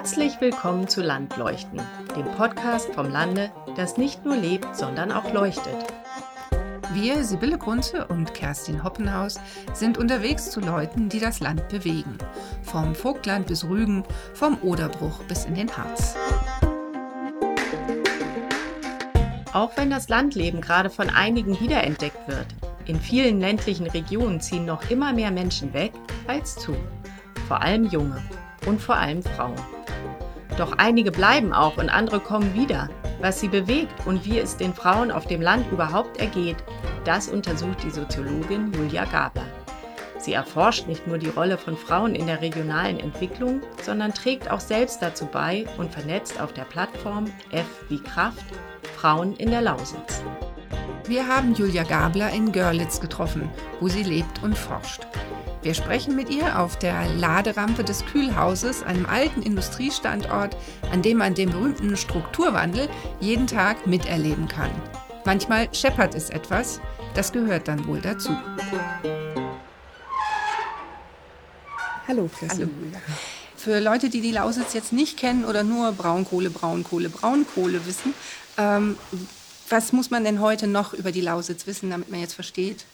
Herzlich willkommen zu Landleuchten, dem Podcast vom Lande, das nicht nur lebt, sondern auch leuchtet. Wir, Sibylle Grunze und Kerstin Hoppenhaus, sind unterwegs zu Leuten, die das Land bewegen. Vom Vogtland bis Rügen, vom Oderbruch bis in den Harz. Auch wenn das Landleben gerade von einigen wiederentdeckt wird, in vielen ländlichen Regionen ziehen noch immer mehr Menschen weg als zu. Vor allem Junge und vor allem Frauen. Doch einige bleiben auch und andere kommen wieder. Was sie bewegt und wie es den Frauen auf dem Land überhaupt ergeht, das untersucht die Soziologin Julia Gabler. Sie erforscht nicht nur die Rolle von Frauen in der regionalen Entwicklung, sondern trägt auch selbst dazu bei und vernetzt auf der Plattform F wie Kraft Frauen in der Lausitz. Wir haben Julia Gabler in Görlitz getroffen, wo sie lebt und forscht. Wir sprechen mit ihr auf der Laderampe des Kühlhauses, einem alten Industriestandort, an dem man den berühmten Strukturwandel jeden Tag miterleben kann. Manchmal scheppert es etwas, das gehört dann wohl dazu. Hallo, Kerstin. Hallo. Für Leute, die die Lausitz jetzt nicht kennen oder nur Braunkohle, Braunkohle, Braunkohle wissen, ähm, was muss man denn heute noch über die Lausitz wissen, damit man jetzt versteht,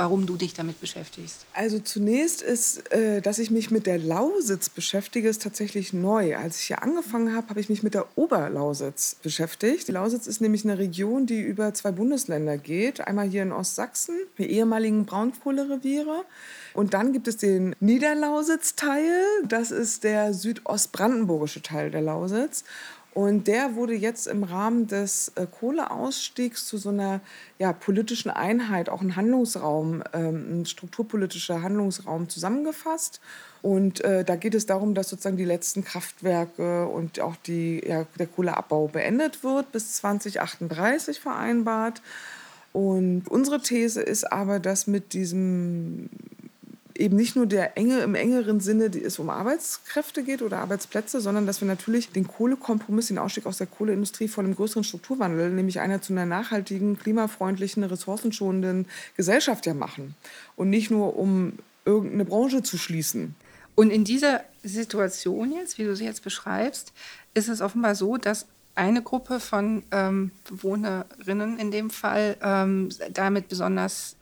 warum du dich damit beschäftigst? Also zunächst ist, äh, dass ich mich mit der Lausitz beschäftige, ist tatsächlich neu. Als ich hier angefangen habe, habe ich mich mit der Oberlausitz beschäftigt. Die Lausitz ist nämlich eine Region, die über zwei Bundesländer geht. Einmal hier in Ostsachsen, die ehemaligen Braunkohlereviere. Und dann gibt es den Niederlausitz-Teil. Das ist der südostbrandenburgische Teil der Lausitz. Und der wurde jetzt im Rahmen des äh, Kohleausstiegs zu so einer ja, politischen Einheit, auch ein Handlungsraum, ähm, ein strukturpolitischer Handlungsraum zusammengefasst. Und äh, da geht es darum, dass sozusagen die letzten Kraftwerke und auch die, ja, der Kohleabbau beendet wird, bis 2038 vereinbart. Und unsere These ist aber, dass mit diesem eben nicht nur der enge im engeren Sinne, die es um Arbeitskräfte geht oder Arbeitsplätze, sondern dass wir natürlich den Kohlekompromiss, den Ausstieg aus der Kohleindustrie von einem größeren Strukturwandel, nämlich einer zu einer nachhaltigen, klimafreundlichen, ressourcenschonenden Gesellschaft ja machen und nicht nur um irgendeine Branche zu schließen. Und in dieser Situation jetzt, wie du sie jetzt beschreibst, ist es offenbar so, dass eine Gruppe von ähm, Bewohnerinnen in dem Fall ähm, damit besonders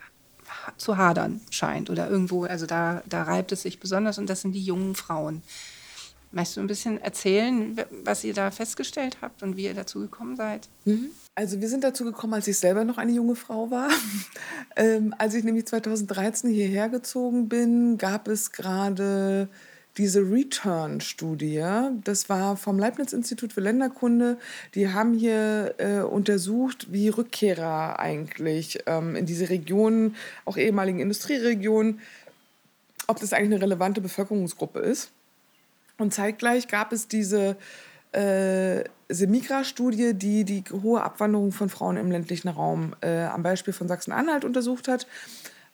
zu hadern scheint oder irgendwo, also da, da reibt es sich besonders und das sind die jungen Frauen. Möchtest du ein bisschen erzählen, was ihr da festgestellt habt und wie ihr dazu gekommen seid? Mhm. Also wir sind dazu gekommen, als ich selber noch eine junge Frau war. ähm, als ich nämlich 2013 hierher gezogen bin, gab es gerade diese Return-Studie. Das war vom Leibniz-Institut für Länderkunde. Die haben hier äh, untersucht, wie Rückkehrer eigentlich ähm, in diese Regionen, auch ehemaligen Industrieregionen, ob das eigentlich eine relevante Bevölkerungsgruppe ist. Und zeitgleich gab es diese äh, Semigra-Studie, die die hohe Abwanderung von Frauen im ländlichen Raum äh, am Beispiel von Sachsen-Anhalt untersucht hat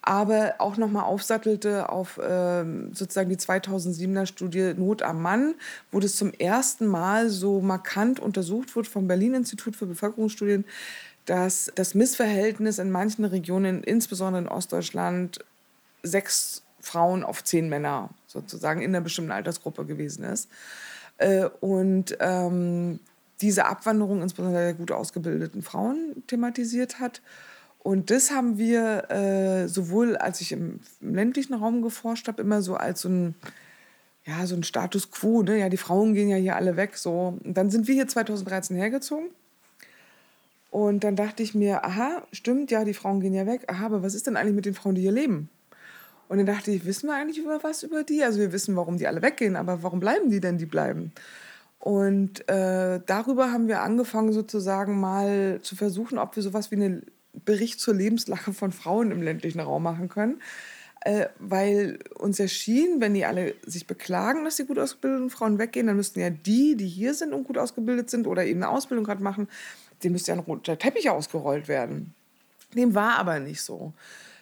aber auch nochmal aufsattelte auf ähm, sozusagen die 2007er Studie Not am Mann, wo das zum ersten Mal so markant untersucht wird vom Berlin-Institut für Bevölkerungsstudien, dass das Missverhältnis in manchen Regionen, insbesondere in Ostdeutschland, sechs Frauen auf zehn Männer sozusagen in einer bestimmten Altersgruppe gewesen ist. Äh, und ähm, diese Abwanderung insbesondere der gut ausgebildeten Frauen thematisiert hat. Und das haben wir äh, sowohl, als ich im, im, ländlichen Raum geforscht habe, immer so als so ein, ja, so ein Status quo. Ne? Ja, die Frauen gehen ja hier alle weg. So. Und dann sind wir hier 2013 hergezogen. Und dann dachte ich mir, aha, stimmt, ja, die Frauen gehen ja weg. Aha, aber was ist denn eigentlich mit den Frauen, die hier leben? Und dann dachte ich, wissen wir eigentlich über was über die? Also wir wissen, warum die alle weggehen, aber warum bleiben die denn, die bleiben? Und äh, darüber haben wir angefangen, sozusagen mal zu versuchen, ob wir sowas wie eine Bericht zur Lebenslage von Frauen im ländlichen Raum machen können. Äh, weil uns erschien, wenn die alle sich beklagen, dass die gut ausgebildeten Frauen weggehen, dann müssten ja die, die hier sind und gut ausgebildet sind oder eben eine Ausbildung gerade machen, dem müsste ja ein roter Teppich ausgerollt werden. Dem war aber nicht so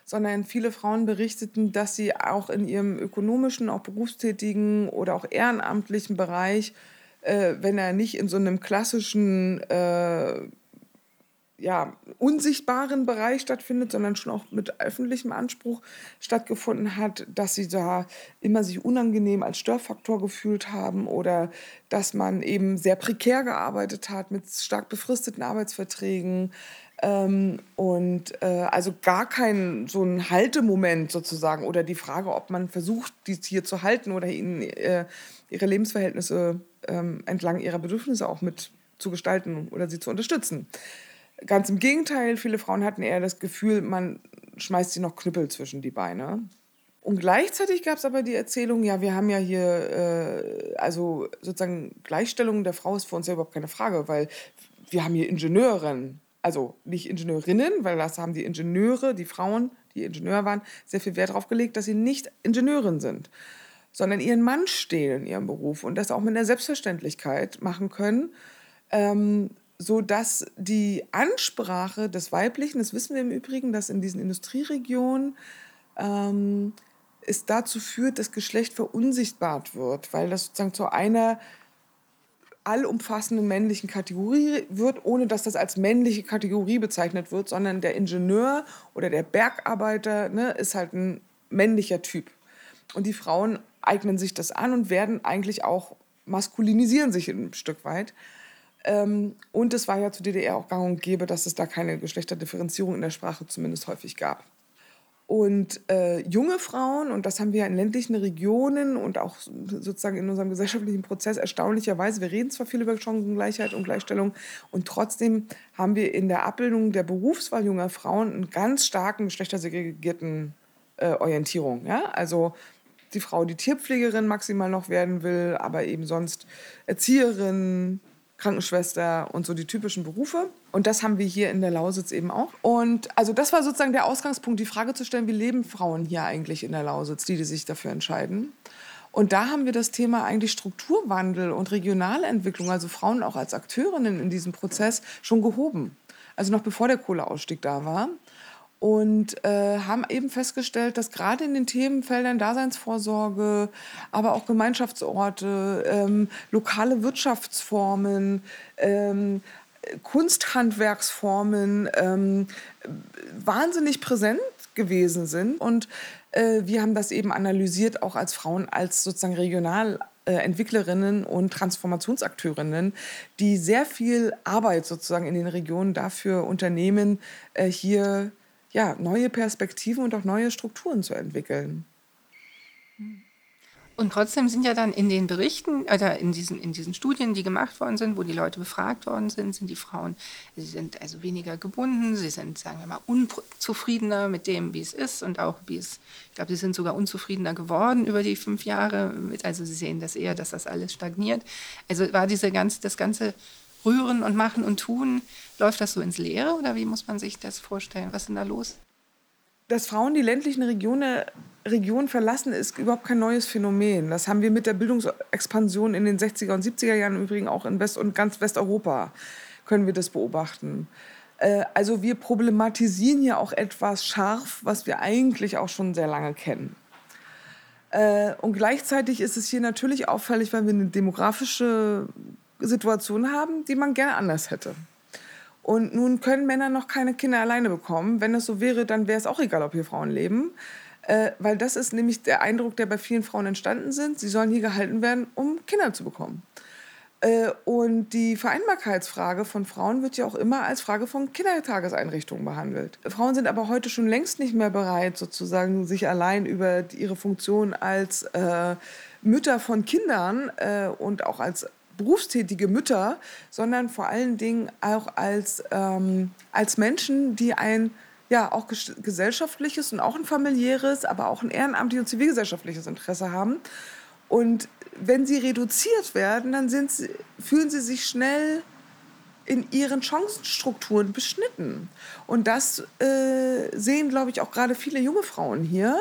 sondern viele Frauen berichteten, dass sie auch in ihrem ökonomischen, auch berufstätigen oder auch ehrenamtlichen Bereich, äh, wenn er nicht in so einem klassischen äh, ja, unsichtbaren Bereich stattfindet, sondern schon auch mit öffentlichem Anspruch stattgefunden hat, dass sie da immer sich unangenehm als Störfaktor gefühlt haben oder dass man eben sehr prekär gearbeitet hat mit stark befristeten Arbeitsverträgen ähm, und äh, also gar kein so ein Haltemoment sozusagen oder die Frage, ob man versucht, die hier zu halten oder ihnen äh, ihre Lebensverhältnisse ähm, entlang ihrer Bedürfnisse auch mit zu gestalten oder sie zu unterstützen. Ganz im Gegenteil, viele Frauen hatten eher das Gefühl, man schmeißt sie noch Knüppel zwischen die Beine. Und gleichzeitig gab es aber die Erzählung, ja, wir haben ja hier, äh, also sozusagen Gleichstellung der Frau ist für uns ja überhaupt keine Frage, weil wir haben hier Ingenieurinnen, also nicht Ingenieurinnen, weil das haben die Ingenieure, die Frauen, die Ingenieur waren, sehr viel Wert darauf gelegt, dass sie nicht Ingenieurin sind, sondern ihren Mann stehen in ihrem Beruf und das auch mit einer Selbstverständlichkeit machen können. Ähm, so dass die Ansprache des Weiblichen, das wissen wir im Übrigen, dass in diesen Industrieregionen ähm, es dazu führt, dass Geschlecht verunsichtbart wird, weil das sozusagen zu einer allumfassenden männlichen Kategorie wird, ohne dass das als männliche Kategorie bezeichnet wird, sondern der Ingenieur oder der Bergarbeiter ne, ist halt ein männlicher Typ. Und die Frauen eignen sich das an und werden eigentlich auch maskulinisieren sich ein Stück weit. Ähm, und es war ja zu DDR auch gang und gäbe, dass es da keine Geschlechterdifferenzierung in der Sprache zumindest häufig gab. Und äh, junge Frauen, und das haben wir in ländlichen Regionen und auch sozusagen in unserem gesellschaftlichen Prozess erstaunlicherweise, wir reden zwar viel über Chancengleichheit und Gleichstellung, und trotzdem haben wir in der Abbildung der Berufswahl junger Frauen einen ganz starken geschlechtersegregierten äh, Orientierung. Ja? Also die Frau, die Tierpflegerin maximal noch werden will, aber eben sonst Erzieherin, Krankenschwester und so die typischen Berufe. Und das haben wir hier in der Lausitz eben auch. Und also das war sozusagen der Ausgangspunkt, die Frage zu stellen, wie leben Frauen hier eigentlich in der Lausitz, die, die sich dafür entscheiden. Und da haben wir das Thema eigentlich Strukturwandel und Regionalentwicklung, also Frauen auch als Akteurinnen in diesem Prozess, schon gehoben. Also noch bevor der Kohleausstieg da war und äh, haben eben festgestellt, dass gerade in den Themenfeldern Daseinsvorsorge, aber auch Gemeinschaftsorte, ähm, lokale Wirtschaftsformen, ähm, Kunsthandwerksformen ähm, wahnsinnig präsent gewesen sind. Und äh, wir haben das eben analysiert, auch als Frauen, als sozusagen Regionalentwicklerinnen und Transformationsakteurinnen, die sehr viel Arbeit sozusagen in den Regionen dafür unternehmen, äh, hier ja, neue Perspektiven und auch neue Strukturen zu entwickeln. Und trotzdem sind ja dann in den Berichten oder in diesen, in diesen Studien, die gemacht worden sind, wo die Leute befragt worden sind, sind die Frauen, sie sind also weniger gebunden, sie sind, sagen wir mal, unzufriedener mit dem, wie es ist und auch wie es, ich glaube, sie sind sogar unzufriedener geworden über die fünf Jahre. Also sie sehen das eher, dass das alles stagniert. Also war diese ganze, das ganze Rühren und Machen und Tun, läuft das so ins Leere oder wie muss man sich das vorstellen? Was ist denn da los? Dass Frauen die ländlichen Regionen, Regionen verlassen, ist überhaupt kein neues Phänomen. Das haben wir mit der Bildungsexpansion in den 60er und 70er Jahren im Übrigen auch in West- und ganz Westeuropa können wir das beobachten. Äh, also wir problematisieren hier auch etwas scharf, was wir eigentlich auch schon sehr lange kennen. Äh, und gleichzeitig ist es hier natürlich auffällig, weil wir eine demografische Situationen haben, die man gerne anders hätte. Und nun können Männer noch keine Kinder alleine bekommen. Wenn das so wäre, dann wäre es auch egal, ob hier Frauen leben. Äh, weil das ist nämlich der Eindruck, der bei vielen Frauen entstanden sind. Sie sollen hier gehalten werden, um Kinder zu bekommen. Äh, und die Vereinbarkeitsfrage von Frauen wird ja auch immer als Frage von Kindertageseinrichtungen behandelt. Frauen sind aber heute schon längst nicht mehr bereit, sozusagen sich allein über ihre Funktion als äh, Mütter von Kindern äh, und auch als berufstätige Mütter, sondern vor allen Dingen auch als, ähm, als Menschen, die ein ja, auch gesellschaftliches und auch ein familiäres, aber auch ein ehrenamtliches und zivilgesellschaftliches Interesse haben. Und wenn sie reduziert werden, dann sie, fühlen sie sich schnell in ihren Chancenstrukturen beschnitten. Und das äh, sehen, glaube ich, auch gerade viele junge Frauen hier,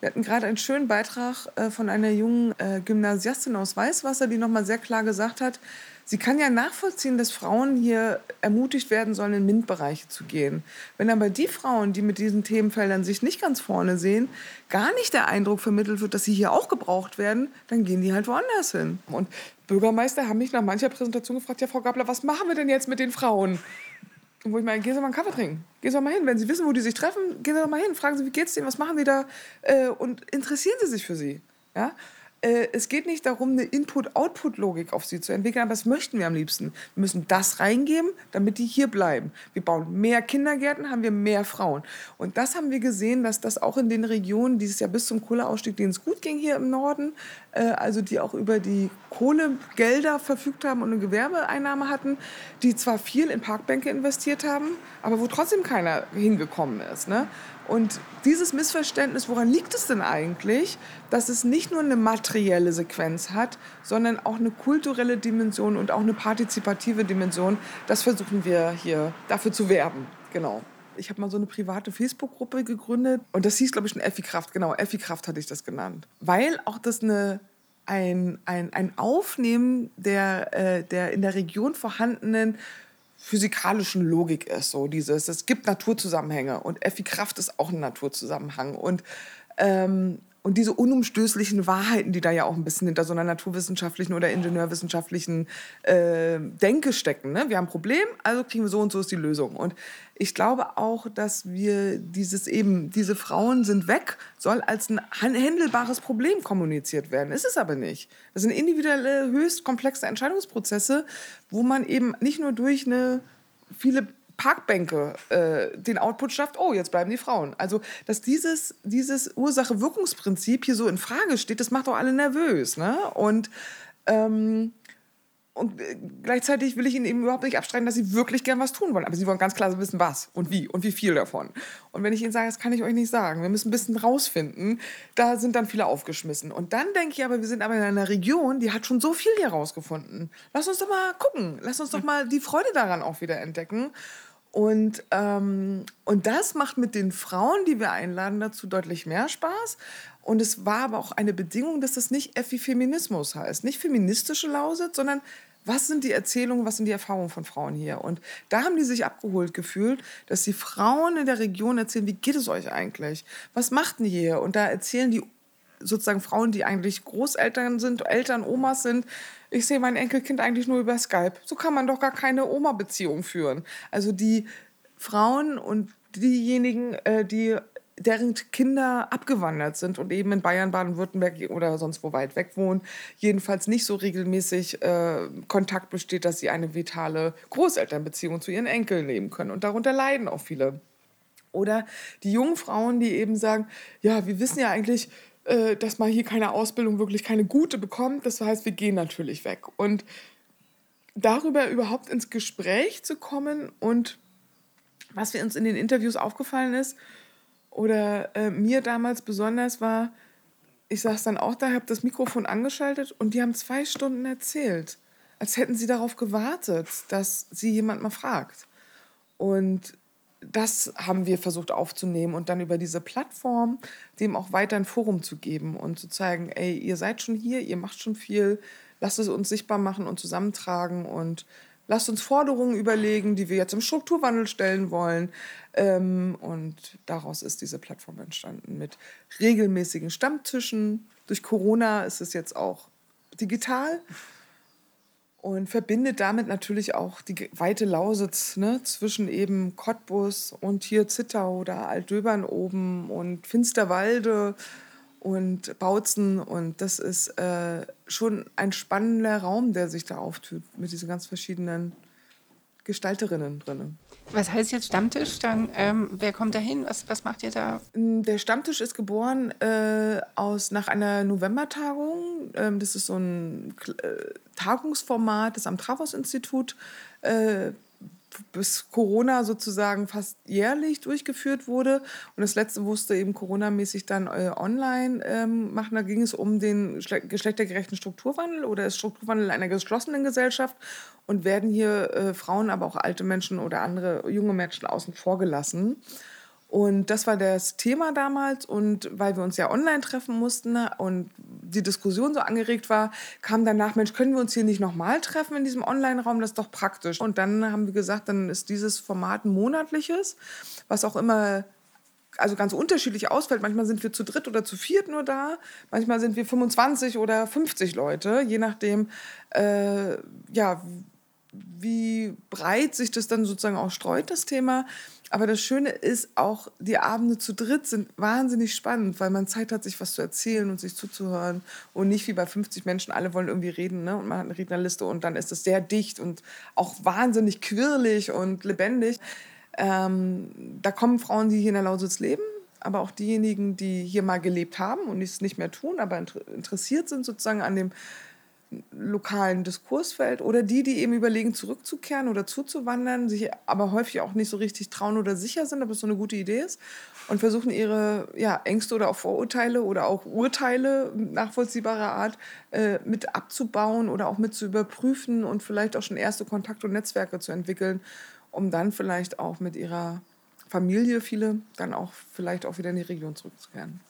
wir hatten gerade einen schönen Beitrag äh, von einer jungen äh, Gymnasiastin aus Weißwasser, die nochmal sehr klar gesagt hat, sie kann ja nachvollziehen, dass Frauen hier ermutigt werden sollen, in MINT-Bereiche zu gehen. Wenn aber die Frauen, die mit diesen Themenfeldern sich nicht ganz vorne sehen, gar nicht der Eindruck vermittelt wird, dass sie hier auch gebraucht werden, dann gehen die halt woanders hin. Und Bürgermeister haben mich nach mancher Präsentation gefragt, ja, Frau Gabler, was machen wir denn jetzt mit den Frauen? Wo ich meine, gehen Sie mal einen Kaffee trinken. Gehen Sie doch mal hin. Wenn Sie wissen, wo die sich treffen, gehen Sie doch mal hin. Fragen Sie, wie geht's denen, was machen die da? Äh, und interessieren Sie sich für sie. Ja? Äh, es geht nicht darum, eine Input-Output-Logik auf sie zu entwickeln, aber das möchten wir am liebsten. Wir müssen das reingeben, damit die hier bleiben. Wir bauen mehr Kindergärten, haben wir mehr Frauen. Und das haben wir gesehen, dass das auch in den Regionen, dieses Jahr bis zum Kohleausstieg, denen es gut ging hier im Norden, äh, also die auch über die Kohlegelder verfügt haben und eine Gewerbeeinnahme hatten, die zwar viel in Parkbänke investiert haben, aber wo trotzdem keiner hingekommen ist. Ne? Und dieses Missverständnis, woran liegt es denn eigentlich, dass es nicht nur eine materielle Sequenz hat, sondern auch eine kulturelle Dimension und auch eine partizipative Dimension, das versuchen wir hier dafür zu werben. Genau. Ich habe mal so eine private Facebook-Gruppe gegründet und das hieß, glaube ich, schon Effi Kraft. Genau, Effi Kraft hatte ich das genannt. Weil auch das eine ein, ein, ein Aufnehmen der, äh, der in der Region vorhandenen physikalischen Logik ist. So dieses, es gibt Naturzusammenhänge und Effi Kraft ist auch ein Naturzusammenhang. Und, ähm, und diese unumstößlichen Wahrheiten, die da ja auch ein bisschen hinter so einer naturwissenschaftlichen oder ingenieurwissenschaftlichen äh, Denke stecken. Ne? Wir haben ein Problem, also kriegen wir so und so ist die Lösung. Und ich glaube auch, dass wir dieses eben, diese Frauen sind weg, soll als ein handelbares Problem kommuniziert werden. Ist es aber nicht. Das sind individuelle, höchst komplexe Entscheidungsprozesse, wo man eben nicht nur durch eine viele Parkbänke äh, den Output schafft, oh, jetzt bleiben die Frauen. Also, dass dieses, dieses Ursache-Wirkungsprinzip hier so in Frage steht, das macht doch alle nervös. Ne? Und, ähm, und äh, gleichzeitig will ich ihnen eben überhaupt nicht abstreiten, dass sie wirklich gern was tun wollen. Aber sie wollen ganz klar wissen, was und wie und wie viel davon. Und wenn ich ihnen sage, das kann ich euch nicht sagen, wir müssen ein bisschen rausfinden, da sind dann viele aufgeschmissen. Und dann denke ich aber, wir sind aber in einer Region, die hat schon so viel hier rausgefunden. Lass uns doch mal gucken. Lass uns doch mal die Freude daran auch wieder entdecken. Und, ähm, und das macht mit den Frauen, die wir einladen, dazu deutlich mehr Spaß. Und es war aber auch eine Bedingung, dass das nicht Effi-Feminismus heißt. Nicht feministische Lausitz, sondern was sind die Erzählungen, was sind die Erfahrungen von Frauen hier? Und da haben die sich abgeholt gefühlt, dass die Frauen in der Region erzählen, wie geht es euch eigentlich? Was macht ihr hier? Und da erzählen die sozusagen Frauen, die eigentlich Großeltern sind, Eltern, Omas sind, ich sehe mein Enkelkind eigentlich nur über Skype. So kann man doch gar keine Oma-Beziehung führen. Also die Frauen und diejenigen, äh, die deren Kinder abgewandert sind und eben in Bayern, Baden-Württemberg oder sonst wo weit weg wohnen, jedenfalls nicht so regelmäßig äh, Kontakt besteht, dass sie eine vitale Großelternbeziehung zu ihren Enkeln leben können. Und darunter leiden auch viele. Oder die jungen Frauen, die eben sagen, ja, wir wissen ja eigentlich, äh, dass man hier keine Ausbildung, wirklich keine gute bekommt. Das heißt, wir gehen natürlich weg. Und darüber überhaupt ins Gespräch zu kommen und was wir uns in den Interviews aufgefallen ist, oder äh, mir damals besonders war, ich saß dann auch da, habe das Mikrofon angeschaltet und die haben zwei Stunden erzählt, als hätten sie darauf gewartet, dass sie jemand mal fragt. Und das haben wir versucht aufzunehmen und dann über diese Plattform dem auch weiter ein Forum zu geben und zu zeigen, ey, ihr seid schon hier, ihr macht schon viel, lasst es uns sichtbar machen und zusammentragen und lasst uns Forderungen überlegen, die wir jetzt im Strukturwandel stellen wollen. Ähm, und daraus ist diese Plattform entstanden mit regelmäßigen Stammtischen. Durch Corona ist es jetzt auch digital und verbindet damit natürlich auch die weite Lausitz ne, zwischen eben Cottbus und hier Zittau oder Altdöbern oben und Finsterwalde und Bautzen. Und das ist äh, schon ein spannender Raum, der sich da auftut mit diesen ganz verschiedenen Gestalterinnen drin. Was heißt jetzt Stammtisch? Dann, ähm, wer kommt da hin? Was, was macht ihr da? Mm, der Stammtisch ist geboren äh, aus, nach einer Novembertagung. Ähm, das ist so ein äh, Tagungsformat, das am Travos-Institut äh, bis Corona sozusagen fast jährlich durchgeführt wurde. Und das letzte musste eben Corona-mäßig dann äh, online ähm, machen. Da ging es um den geschlechtergerechten Strukturwandel oder das Strukturwandel einer geschlossenen Gesellschaft und werden hier äh, Frauen, aber auch alte Menschen oder andere junge Menschen außen vor gelassen. Und das war das Thema damals. Und weil wir uns ja online treffen mussten und die Diskussion so angeregt war, kam danach, Mensch, können wir uns hier nicht nochmal treffen in diesem Online-Raum? Das ist doch praktisch. Und dann haben wir gesagt, dann ist dieses Format ein monatliches, was auch immer also ganz unterschiedlich ausfällt. Manchmal sind wir zu dritt oder zu viert nur da. Manchmal sind wir 25 oder 50 Leute, je nachdem, äh, ja, wie breit sich das dann sozusagen auch streut, das Thema. Aber das Schöne ist auch, die Abende zu dritt sind wahnsinnig spannend, weil man Zeit hat, sich was zu erzählen und sich zuzuhören. Und nicht wie bei 50 Menschen, alle wollen irgendwie reden. Ne? Und man hat eine Rednerliste und dann ist es sehr dicht und auch wahnsinnig quirlig und lebendig. Ähm, da kommen Frauen, die hier in der Lausitz leben, aber auch diejenigen, die hier mal gelebt haben und es nicht mehr tun, aber interessiert sind sozusagen an dem lokalen Diskursfeld oder die, die eben überlegen, zurückzukehren oder zuzuwandern, sich aber häufig auch nicht so richtig trauen oder sicher sind, ob es so eine gute Idee ist und versuchen ihre ja, Ängste oder auch Vorurteile oder auch Urteile nachvollziehbarer Art äh, mit abzubauen oder auch mit zu überprüfen und vielleicht auch schon erste Kontakte und Netzwerke zu entwickeln, um dann vielleicht auch mit ihrer Familie, viele, dann auch vielleicht auch wieder in die Region zurückzukehren.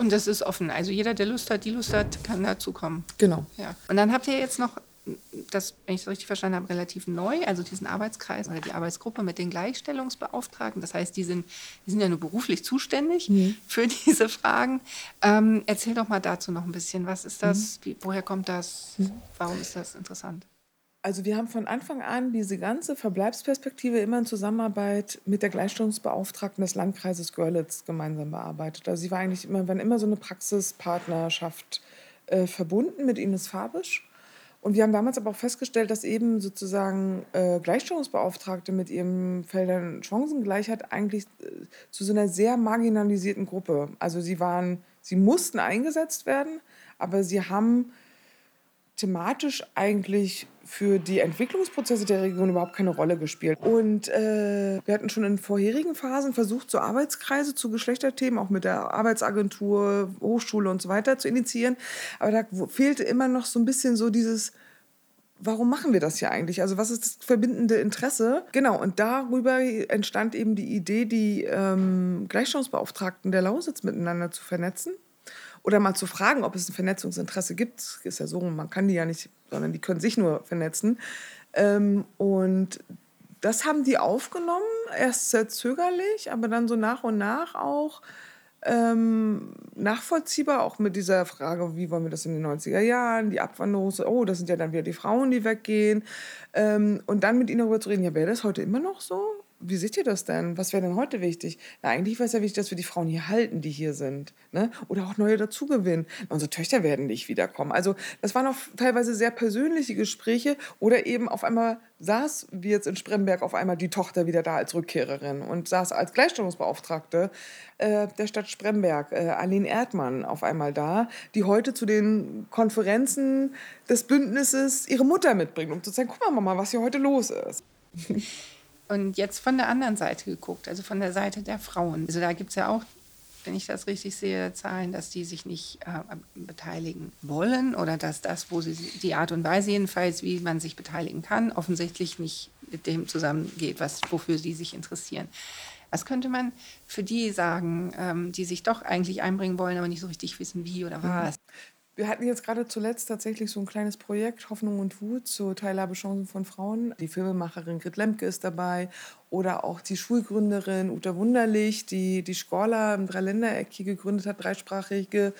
Und das ist offen. Also jeder, der Lust hat, die Lust hat, kann dazukommen. Genau. Ja. Und dann habt ihr jetzt noch, das, wenn ich es richtig verstanden habe, relativ neu, also diesen Arbeitskreis oder die Arbeitsgruppe mit den Gleichstellungsbeauftragten. Das heißt, die sind, die sind ja nur beruflich zuständig mhm. für diese Fragen. Ähm, erzähl doch mal dazu noch ein bisschen. Was ist das? Mhm. Wie, woher kommt das? Mhm. Warum ist das interessant? Also wir haben von Anfang an diese ganze Verbleibsperspektive immer in Zusammenarbeit mit der Gleichstellungsbeauftragten des Landkreises Görlitz gemeinsam bearbeitet. Also sie war eigentlich immer, waren immer so eine Praxispartnerschaft äh, verbunden mit Ines Fabisch. Und wir haben damals aber auch festgestellt, dass eben sozusagen äh, Gleichstellungsbeauftragte mit ihrem Feldern Chancengleichheit eigentlich äh, zu so einer sehr marginalisierten Gruppe. Also sie waren, sie mussten eingesetzt werden, aber sie haben thematisch eigentlich für die Entwicklungsprozesse der Region überhaupt keine Rolle gespielt. Und äh, wir hatten schon in vorherigen Phasen versucht, so Arbeitskreise zu Geschlechterthemen, auch mit der Arbeitsagentur, Hochschule und so weiter zu initiieren. Aber da fehlte immer noch so ein bisschen so dieses, warum machen wir das hier eigentlich? Also was ist das verbindende Interesse? Genau, und darüber entstand eben die Idee, die ähm, Gleichstellungsbeauftragten der Lausitz miteinander zu vernetzen oder mal zu fragen, ob es ein Vernetzungsinteresse gibt. Ist ja so, man kann die ja nicht, sondern die können sich nur vernetzen. Ähm, und das haben die aufgenommen, erst sehr zögerlich, aber dann so nach und nach auch ähm, nachvollziehbar, auch mit dieser Frage, wie wollen wir das in den 90er Jahren, die Abwanderung, oh, das sind ja dann wieder die Frauen, die weggehen. Ähm, und dann mit ihnen darüber zu reden, ja, wäre das heute immer noch so? Wie seht ihr das denn? Was wäre denn heute wichtig? Na, eigentlich wäre es ja wichtig, dass wir die Frauen hier halten, die hier sind. Ne? Oder auch neue dazugewinnen. Unsere Töchter werden nicht wiederkommen. Also das waren auch teilweise sehr persönliche Gespräche. Oder eben auf einmal saß, wie jetzt in Spremberg, auf einmal die Tochter wieder da als Rückkehrerin und saß als Gleichstellungsbeauftragte äh, der Stadt Spremberg, äh, Aline Erdmann, auf einmal da, die heute zu den Konferenzen des Bündnisses ihre Mutter mitbringt, um zu zeigen, guck mal, Mama, was hier heute los ist. Und jetzt von der anderen Seite geguckt, also von der Seite der Frauen. Also da gibt es ja auch, wenn ich das richtig sehe, Zahlen, dass die sich nicht äh, beteiligen wollen oder dass das, wo sie die Art und Weise jedenfalls, wie man sich beteiligen kann, offensichtlich nicht mit dem zusammengeht, was, wofür sie sich interessieren. Was könnte man für die sagen, ähm, die sich doch eigentlich einbringen wollen, aber nicht so richtig wissen, wie oder was? Wir hatten jetzt gerade zuletzt tatsächlich so ein kleines Projekt, Hoffnung und Wut, zur Teilhabechancen von Frauen. Die Filmemacherin Grit Lemke ist dabei oder auch die Schulgründerin Uta Wunderlich, die die Schorla im Dreiländereck hier gegründet hat, dreisprachige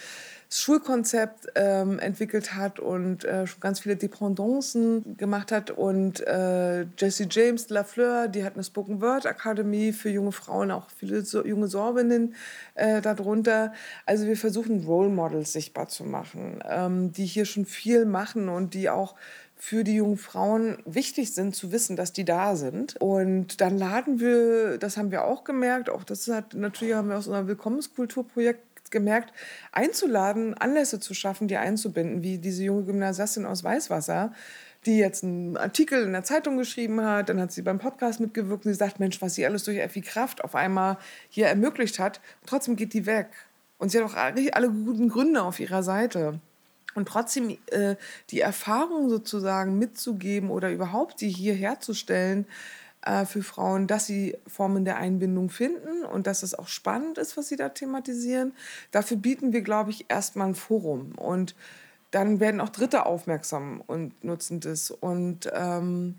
Schulkonzept ähm, entwickelt hat und äh, schon ganz viele Dependancen gemacht hat. Und äh, Jessie James Lafleur, die hat eine Spoken Word Akademie für junge Frauen, auch viele so, junge Sorbinnen äh, darunter. Also wir versuchen Role Models sichtbar zu machen, ähm, die hier schon viel machen und die auch für die jungen Frauen wichtig sind zu wissen, dass die da sind. Und dann laden wir, das haben wir auch gemerkt, auch das hat natürlich haben wir aus unserem Willkommenskulturprojekt gemerkt, einzuladen, Anlässe zu schaffen, die einzubinden, wie diese junge Gymnasiastin aus Weißwasser, die jetzt einen Artikel in der Zeitung geschrieben hat, dann hat sie beim Podcast mitgewirkt und sie sagt, Mensch, was sie alles durch Effi Kraft auf einmal hier ermöglicht hat, trotzdem geht die weg. Und sie hat auch alle guten Gründe auf ihrer Seite. Und trotzdem äh, die Erfahrung sozusagen mitzugeben oder überhaupt die hier herzustellen, äh, für Frauen, dass sie Formen der Einbindung finden und dass es auch spannend ist, was sie da thematisieren. Dafür bieten wir, glaube ich, erstmal ein Forum und dann werden auch Dritte aufmerksam und nutzen das. Und ähm,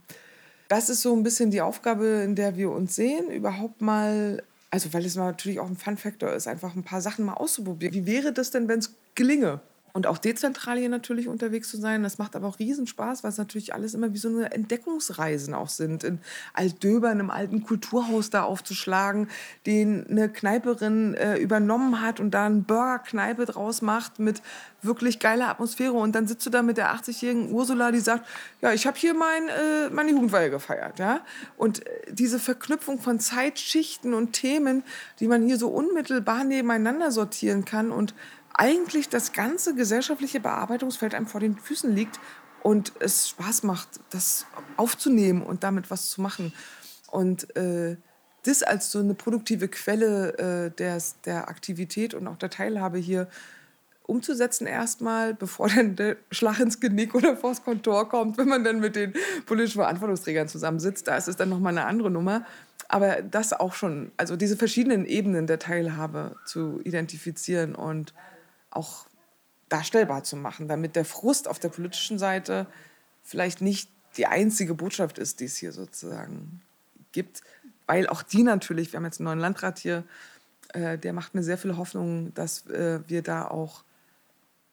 das ist so ein bisschen die Aufgabe, in der wir uns sehen, überhaupt mal, also weil es natürlich auch ein Fun-Factor ist, einfach ein paar Sachen mal auszuprobieren. Wie wäre das denn, wenn es gelinge? Und auch dezentral hier natürlich unterwegs zu sein. Das macht aber auch Riesenspaß, weil es natürlich alles immer wie so eine Entdeckungsreisen auch sind. In Altdöbern, im alten Kulturhaus da aufzuschlagen, den eine Kneiperin äh, übernommen hat und da eine Burgerkneipe draus macht mit wirklich geiler Atmosphäre. Und dann sitzt du da mit der 80-jährigen Ursula, die sagt, ja, ich habe hier mein, äh, meine Jugendweihe gefeiert. Ja? Und äh, diese Verknüpfung von Zeitschichten und Themen, die man hier so unmittelbar nebeneinander sortieren kann und eigentlich das ganze gesellschaftliche Bearbeitungsfeld einem vor den Füßen liegt und es Spaß macht, das aufzunehmen und damit was zu machen. Und äh, das als so eine produktive Quelle äh, der, der Aktivität und auch der Teilhabe hier umzusetzen erstmal, bevor dann der Schlag ins Genick oder vors Kontor kommt, wenn man dann mit den politischen Verantwortungsträgern zusammensitzt. Da ist es dann nochmal eine andere Nummer. Aber das auch schon, also diese verschiedenen Ebenen der Teilhabe zu identifizieren und auch darstellbar zu machen, damit der Frust auf der politischen Seite vielleicht nicht die einzige Botschaft ist, die es hier sozusagen gibt, weil auch die natürlich, wir haben jetzt einen neuen Landrat hier, äh, der macht mir sehr viel Hoffnung, dass äh, wir da auch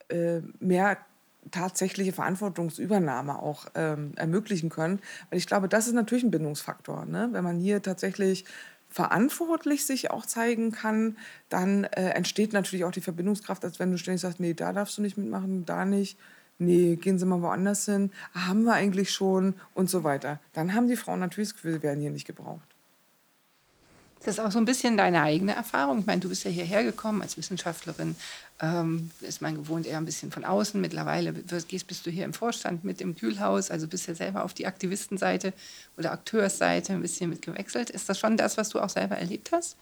äh, mehr tatsächliche Verantwortungsübernahme auch ähm, ermöglichen können. Weil ich glaube, das ist natürlich ein Bindungsfaktor. Ne? Wenn man hier tatsächlich verantwortlich sich auch zeigen kann, dann äh, entsteht natürlich auch die Verbindungskraft, als wenn du ständig sagst, nee, da darfst du nicht mitmachen, da nicht, nee, gehen Sie mal woanders hin, ah, haben wir eigentlich schon und so weiter. Dann haben die Frauen natürlich das Gefühl, sie werden hier nicht gebraucht. Das ist auch so ein bisschen deine eigene Erfahrung. Ich meine, du bist ja hierher gekommen als Wissenschaftlerin, ähm, ist man gewohnt eher ein bisschen von außen. Mittlerweile gehst, bist du hier im Vorstand mit im Kühlhaus, also bist ja selber auf die Aktivistenseite oder Akteursseite ein bisschen mit gewechselt. Ist das schon das, was du auch selber erlebt hast?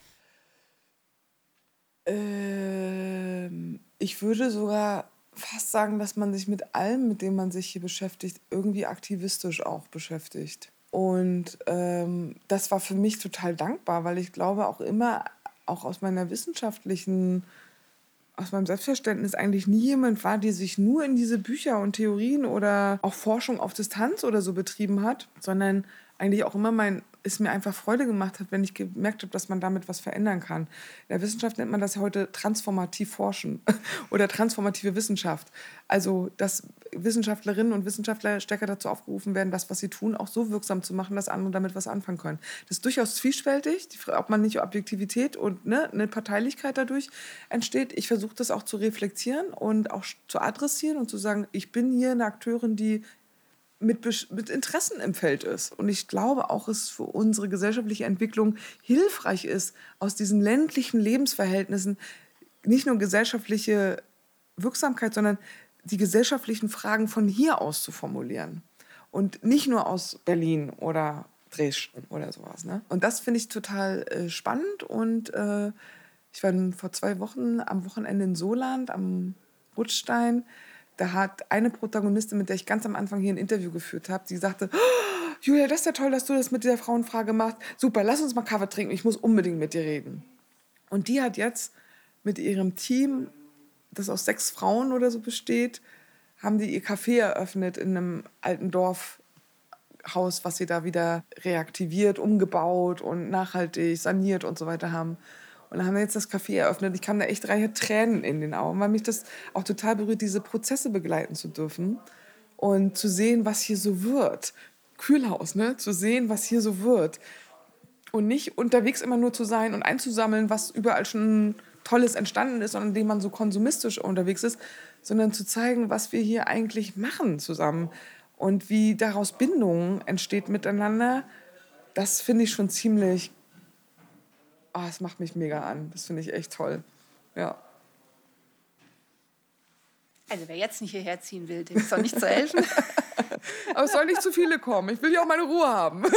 Ähm, ich würde sogar fast sagen, dass man sich mit allem, mit dem man sich hier beschäftigt, irgendwie aktivistisch auch beschäftigt. Und ähm, das war für mich total dankbar, weil ich glaube auch immer, auch aus meiner wissenschaftlichen, aus meinem Selbstverständnis eigentlich nie jemand war, der sich nur in diese Bücher und Theorien oder auch Forschung auf Distanz oder so betrieben hat, sondern eigentlich auch immer mein es mir einfach Freude gemacht hat, wenn ich gemerkt habe, dass man damit was verändern kann. In der Wissenschaft nennt man das heute transformativ forschen oder transformative Wissenschaft. Also, dass Wissenschaftlerinnen und Wissenschaftler stärker dazu aufgerufen werden, das, was sie tun, auch so wirksam zu machen, dass andere damit was anfangen können. Das ist durchaus zwiespältig, ob man nicht Objektivität und ne, eine Parteilichkeit dadurch entsteht. Ich versuche das auch zu reflektieren und auch zu adressieren und zu sagen, ich bin hier eine Akteurin, die mit, mit Interessen im Feld ist. Und ich glaube auch, es für unsere gesellschaftliche Entwicklung hilfreich ist, aus diesen ländlichen Lebensverhältnissen nicht nur gesellschaftliche Wirksamkeit, sondern die gesellschaftlichen Fragen von hier aus zu formulieren. Und nicht nur aus Berlin oder Dresden oder sowas. Ne? Und das finde ich total äh, spannend. Und äh, ich war vor zwei Wochen am Wochenende in Soland am Rutstein da hat eine Protagonistin, mit der ich ganz am Anfang hier ein Interview geführt habe, die sagte, oh, Julia, das ist ja toll, dass du das mit dieser Frauenfrage machst. Super, lass uns mal Kaffee trinken, ich muss unbedingt mit dir reden. Und die hat jetzt mit ihrem Team, das aus sechs Frauen oder so besteht, haben die ihr Café eröffnet in einem alten Dorfhaus, was sie da wieder reaktiviert, umgebaut und nachhaltig saniert und so weiter haben. Und dann haben wir jetzt das Café eröffnet. Ich kam da echt drei Tränen in den Augen, weil mich das auch total berührt, diese Prozesse begleiten zu dürfen und zu sehen, was hier so wird. Kühlhaus, ne? Zu sehen, was hier so wird. Und nicht unterwegs immer nur zu sein und einzusammeln, was überall schon Tolles entstanden ist und indem man so konsumistisch unterwegs ist, sondern zu zeigen, was wir hier eigentlich machen zusammen und wie daraus Bindung entsteht miteinander. Das finde ich schon ziemlich oh, es macht mich mega an. Das finde ich echt toll. Ja. Also wer jetzt nicht hierher ziehen will, dem ist doch nicht zu helfen. Aber es soll nicht zu viele kommen. Ich will ja auch meine Ruhe haben.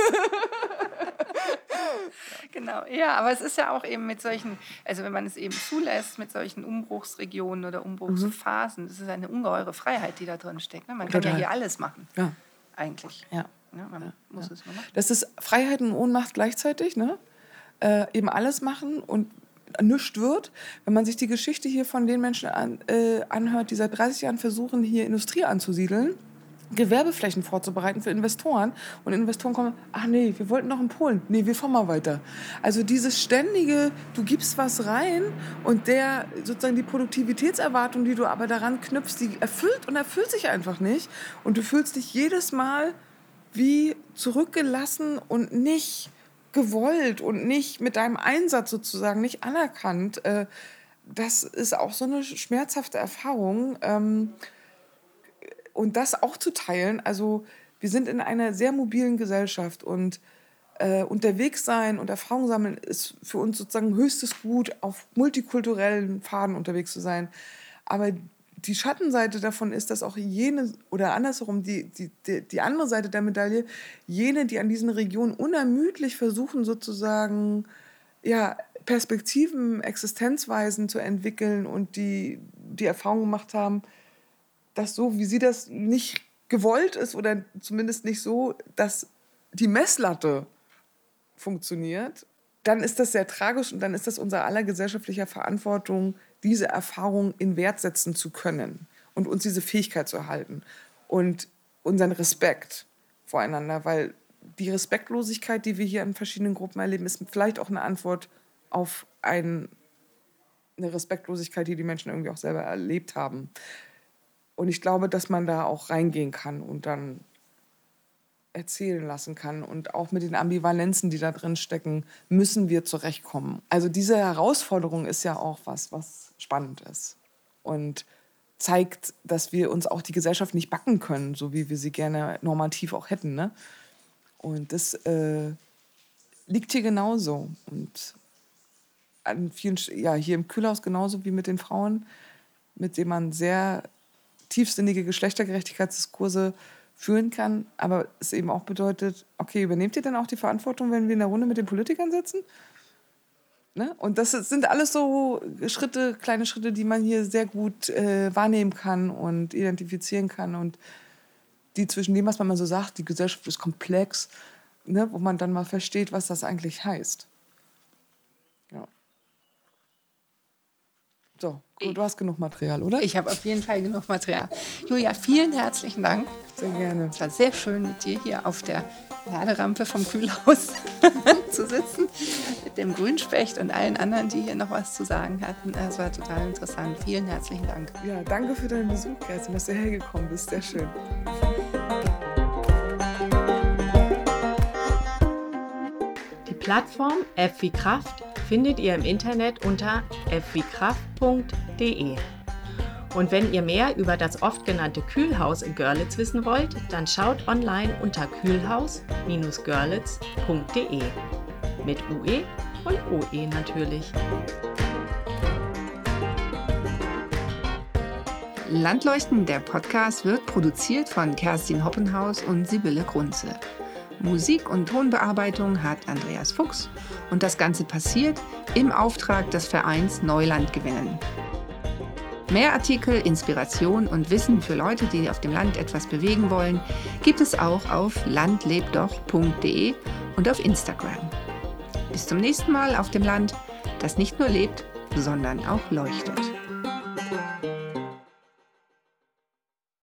genau, ja, aber es ist ja auch eben mit solchen, also wenn man es eben zulässt, mit solchen Umbruchsregionen oder Umbruchsphasen, das ist eine ungeheure Freiheit, die da drin steckt. Ne? Man kann Total. ja hier alles machen. Ja. Eigentlich. Ja. ja man ja. muss ja. es nur machen. Das ist Freiheit und Ohnmacht gleichzeitig, ne? Äh, eben alles machen und nichts wird. Wenn man sich die Geschichte hier von den Menschen an, äh, anhört, die seit 30 Jahren versuchen, hier Industrie anzusiedeln, Gewerbeflächen vorzubereiten für Investoren. Und Investoren kommen, ach nee, wir wollten noch in Polen. Nee, wir fahren mal weiter. Also dieses ständige, du gibst was rein und der sozusagen die Produktivitätserwartung, die du aber daran knüpfst, die erfüllt und erfüllt sich einfach nicht. Und du fühlst dich jedes Mal wie zurückgelassen und nicht gewollt und nicht mit deinem Einsatz sozusagen nicht anerkannt. Äh, das ist auch so eine schmerzhafte Erfahrung. Ähm, und das auch zu teilen, also wir sind in einer sehr mobilen Gesellschaft und äh, unterwegs sein und Erfahrung sammeln ist für uns sozusagen höchstes Gut, auf multikulturellen Pfaden unterwegs zu sein. Aber die Schattenseite davon ist, dass auch jene, oder andersherum, die, die, die, die andere Seite der Medaille, jene, die an diesen Regionen unermüdlich versuchen, sozusagen, ja, Perspektiven, Existenzweisen zu entwickeln und die die Erfahrung gemacht haben, dass so, wie sie das nicht gewollt ist oder zumindest nicht so, dass die Messlatte funktioniert, dann ist das sehr tragisch und dann ist das unser aller gesellschaftlicher Verantwortung, diese Erfahrung in Wert setzen zu können und uns diese Fähigkeit zu erhalten und unseren Respekt voreinander, weil die Respektlosigkeit, die wir hier in verschiedenen Gruppen erleben, ist vielleicht auch eine Antwort auf ein, eine Respektlosigkeit, die die Menschen irgendwie auch selber erlebt haben. Und ich glaube, dass man da auch reingehen kann und dann erzählen lassen kann. Und auch mit den Ambivalenzen, die da drin stecken, müssen wir zurechtkommen. Also diese Herausforderung ist ja auch was, was spannend ist. Und zeigt, dass wir uns auch die Gesellschaft nicht backen können, so wie wir sie gerne normativ auch hätten. Ne? Und das äh, liegt hier genauso. Und an vielen, ja, hier im Kühlhaus genauso wie mit den Frauen, mit denen man sehr tiefsinnige Geschlechtergerechtigkeitsdiskurse führen kann, aber es eben auch bedeutet, okay, übernehmt ihr dann auch die Verantwortung, wenn wir in der Runde mit den Politikern sitzen? Ne? Und das sind alles so Schritte, kleine Schritte, die man hier sehr gut äh, wahrnehmen kann und identifizieren kann und die zwischen dem, was man mal so sagt, die Gesellschaft ist komplex, ne? wo man dann mal versteht, was das eigentlich heißt. So, du hast genug Material, oder? Ich habe auf jeden Fall genug Material. Julia, vielen herzlichen Dank. Sehr gerne. Es war sehr schön, mit dir hier auf der Laderampe vom Kühlhaus zu sitzen, mit dem Grünspecht und allen anderen, die hier noch was zu sagen hatten. Es war total interessant. Vielen herzlichen Dank. Ja, danke für deinen Besuch, Kerstin, dass du hergekommen bist. Sehr schön. Die Plattform F wie Kraft findet ihr im Internet unter fwkraft.de. Und wenn ihr mehr über das oft genannte Kühlhaus in Görlitz wissen wollt, dann schaut online unter kühlhaus-görlitz.de. Mit UE und OE natürlich. Landleuchten, der Podcast, wird produziert von Kerstin Hoppenhaus und Sibylle Grunze. Musik und Tonbearbeitung hat Andreas Fuchs und das Ganze passiert im Auftrag des Vereins Neuland gewinnen. Mehr Artikel, Inspiration und Wissen für Leute, die auf dem Land etwas bewegen wollen, gibt es auch auf landlebdoch.de und auf Instagram. Bis zum nächsten Mal auf dem Land, das nicht nur lebt, sondern auch leuchtet.